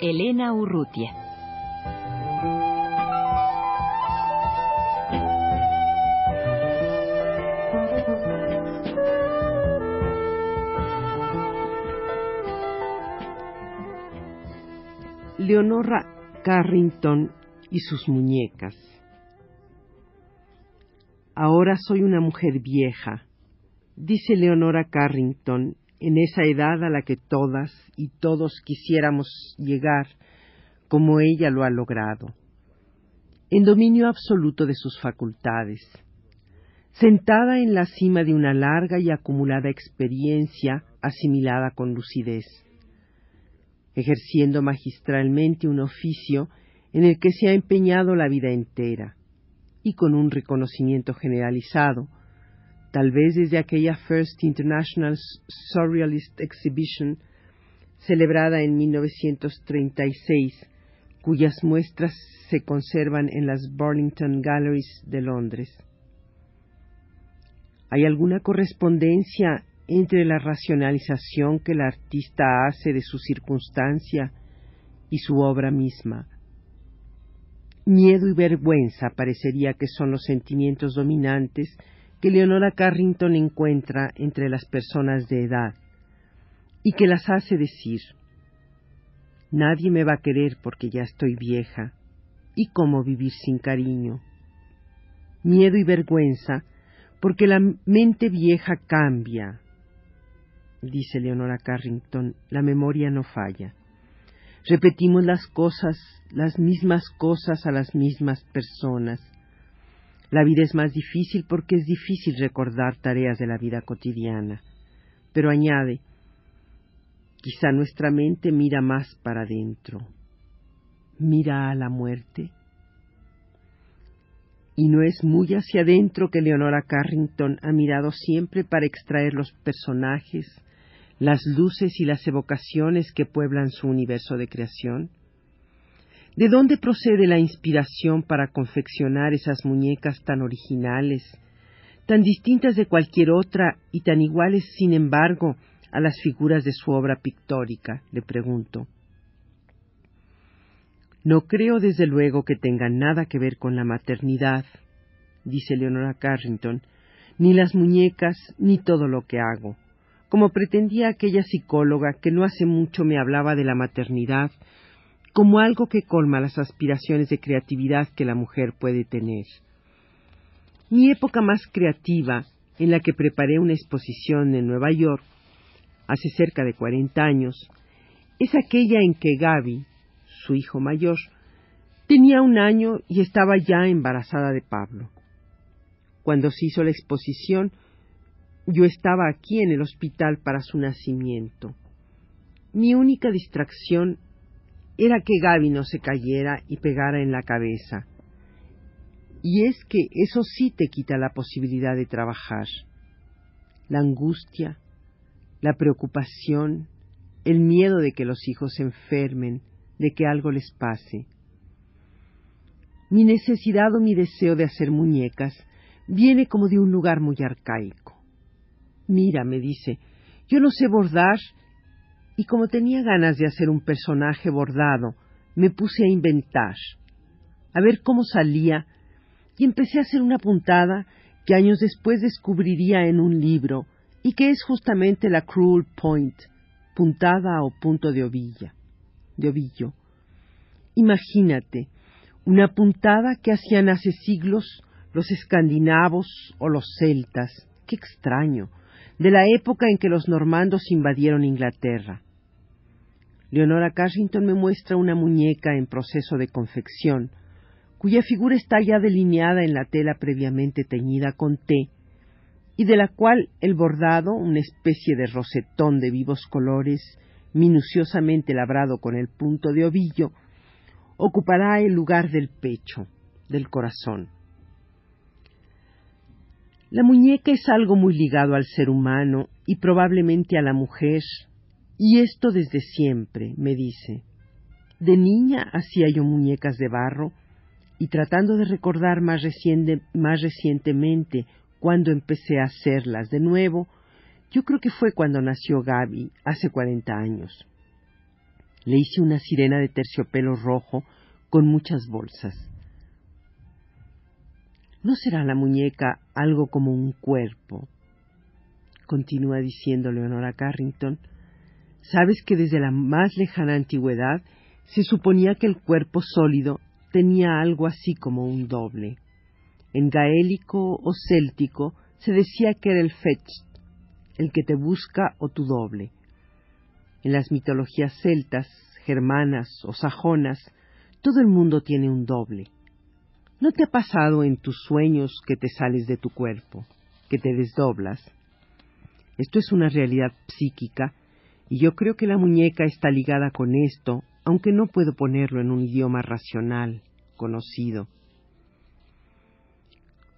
Elena Urrutia. Leonora Carrington y sus muñecas. Ahora soy una mujer vieja, dice Leonora Carrington, en esa edad a la que todas y todos quisiéramos llegar, como ella lo ha logrado, en dominio absoluto de sus facultades, sentada en la cima de una larga y acumulada experiencia asimilada con lucidez, ejerciendo magistralmente un oficio en el que se ha empeñado la vida entera, y con un reconocimiento generalizado, tal vez desde aquella First International Surrealist Exhibition celebrada en 1936, cuyas muestras se conservan en las Burlington Galleries de Londres. ¿Hay alguna correspondencia entre la racionalización que el artista hace de su circunstancia y su obra misma? Miedo y vergüenza parecería que son los sentimientos dominantes que Leonora Carrington encuentra entre las personas de edad y que las hace decir Nadie me va a querer porque ya estoy vieja y cómo vivir sin cariño. Miedo y vergüenza porque la mente vieja cambia. Dice Leonora Carrington, la memoria no falla. Repetimos las cosas, las mismas cosas a las mismas personas. La vida es más difícil porque es difícil recordar tareas de la vida cotidiana. Pero añade, quizá nuestra mente mira más para adentro. Mira a la muerte. Y no es muy hacia adentro que Leonora Carrington ha mirado siempre para extraer los personajes, las luces y las evocaciones que pueblan su universo de creación? ¿De dónde procede la inspiración para confeccionar esas muñecas tan originales, tan distintas de cualquier otra y tan iguales, sin embargo, a las figuras de su obra pictórica? le pregunto. No creo desde luego que tenga nada que ver con la maternidad, dice Leonora Carrington, ni las muñecas, ni todo lo que hago como pretendía aquella psicóloga que no hace mucho me hablaba de la maternidad como algo que colma las aspiraciones de creatividad que la mujer puede tener. Mi época más creativa, en la que preparé una exposición en Nueva York, hace cerca de cuarenta años, es aquella en que Gaby, su hijo mayor, tenía un año y estaba ya embarazada de Pablo. Cuando se hizo la exposición, yo estaba aquí en el hospital para su nacimiento. Mi única distracción era que Gaby no se cayera y pegara en la cabeza. Y es que eso sí te quita la posibilidad de trabajar. La angustia, la preocupación, el miedo de que los hijos se enfermen, de que algo les pase. Mi necesidad o mi deseo de hacer muñecas viene como de un lugar muy arcaico. Mira, me dice, yo no sé bordar y como tenía ganas de hacer un personaje bordado, me puse a inventar, a ver cómo salía y empecé a hacer una puntada que años después descubriría en un libro y que es justamente la cruel point, puntada o punto de de ovillo. Imagínate, una puntada que hacían hace siglos los escandinavos o los celtas. Qué extraño de la época en que los normandos invadieron Inglaterra. Leonora Carrington me muestra una muñeca en proceso de confección, cuya figura está ya delineada en la tela previamente teñida con té, y de la cual el bordado, una especie de rosetón de vivos colores, minuciosamente labrado con el punto de ovillo, ocupará el lugar del pecho, del corazón. La muñeca es algo muy ligado al ser humano y probablemente a la mujer, y esto desde siempre, me dice. De niña hacía yo muñecas de barro, y tratando de recordar más, más recientemente cuando empecé a hacerlas de nuevo, yo creo que fue cuando nació Gaby, hace cuarenta años. Le hice una sirena de terciopelo rojo con muchas bolsas. ¿No será la muñeca algo como un cuerpo? Continúa diciendo Leonora Carrington. Sabes que desde la más lejana antigüedad se suponía que el cuerpo sólido tenía algo así como un doble. En gaélico o céltico se decía que era el fetch, el que te busca o tu doble. En las mitologías celtas, germanas o sajonas, todo el mundo tiene un doble. ¿No te ha pasado en tus sueños que te sales de tu cuerpo, que te desdoblas? Esto es una realidad psíquica y yo creo que la muñeca está ligada con esto, aunque no puedo ponerlo en un idioma racional, conocido.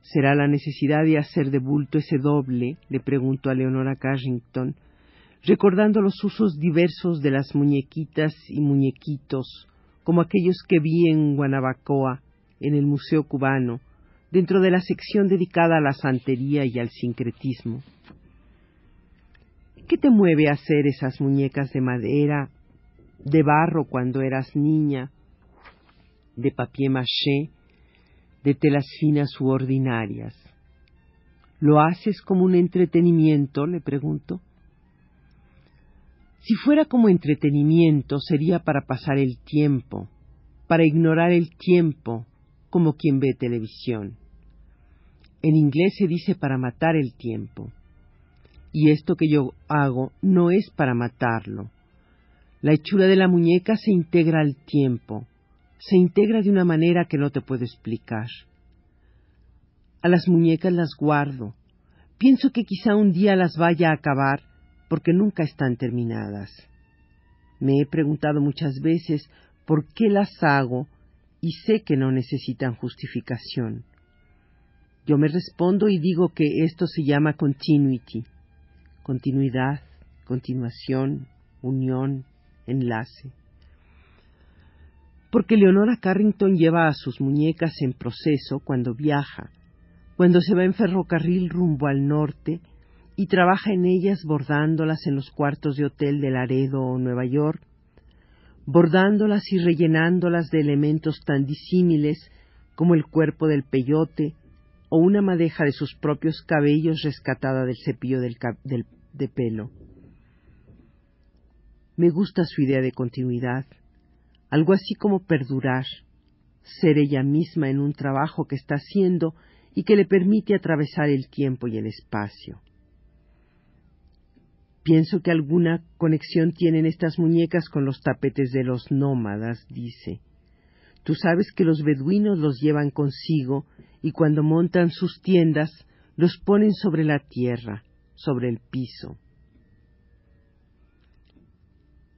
¿Será la necesidad de hacer de bulto ese doble? le pregunto a Leonora Carrington, recordando los usos diversos de las muñequitas y muñequitos, como aquellos que vi en Guanabacoa, en el Museo Cubano, dentro de la sección dedicada a la santería y al sincretismo. ¿Qué te mueve a hacer esas muñecas de madera, de barro cuando eras niña, de papier maché, de telas finas u ordinarias. ¿Lo haces como un entretenimiento? le pregunto. Si fuera como entretenimiento sería para pasar el tiempo, para ignorar el tiempo, como quien ve televisión. En inglés se dice para matar el tiempo. Y esto que yo hago no es para matarlo. La hechura de la muñeca se integra al tiempo, se integra de una manera que no te puedo explicar. A las muñecas las guardo. Pienso que quizá un día las vaya a acabar porque nunca están terminadas. Me he preguntado muchas veces por qué las hago y sé que no necesitan justificación. Yo me respondo y digo que esto se llama continuity, continuidad, continuación, unión, enlace. Porque Leonora Carrington lleva a sus muñecas en proceso cuando viaja, cuando se va en ferrocarril rumbo al norte y trabaja en ellas bordándolas en los cuartos de hotel de Laredo o Nueva York, bordándolas y rellenándolas de elementos tan disímiles como el cuerpo del peyote o una madeja de sus propios cabellos rescatada del cepillo del de pelo. Me gusta su idea de continuidad algo así como perdurar, ser ella misma en un trabajo que está haciendo y que le permite atravesar el tiempo y el espacio. Pienso que alguna conexión tienen estas muñecas con los tapetes de los nómadas, dice. Tú sabes que los beduinos los llevan consigo y cuando montan sus tiendas los ponen sobre la tierra, sobre el piso.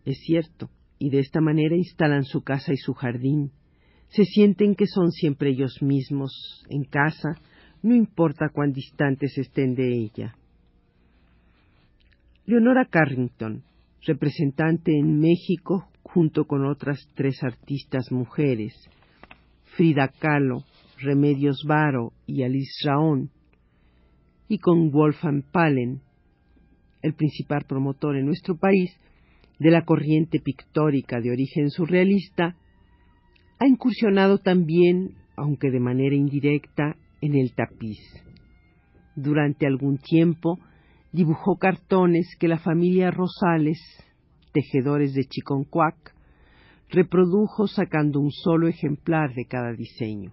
Es cierto, y de esta manera instalan su casa y su jardín. Se sienten que son siempre ellos mismos en casa, no importa cuán distantes estén de ella. Leonora Carrington, representante en México junto con otras tres artistas mujeres, Frida Kahlo, Remedios Varo y Alice Raón, y con Wolfgang Palen, el principal promotor en nuestro país, de la corriente pictórica de origen surrealista, ha incursionado también, aunque de manera indirecta, en el tapiz. Durante algún tiempo dibujó cartones que la familia Rosales, tejedores de Chiconcuac, reprodujo sacando un solo ejemplar de cada diseño.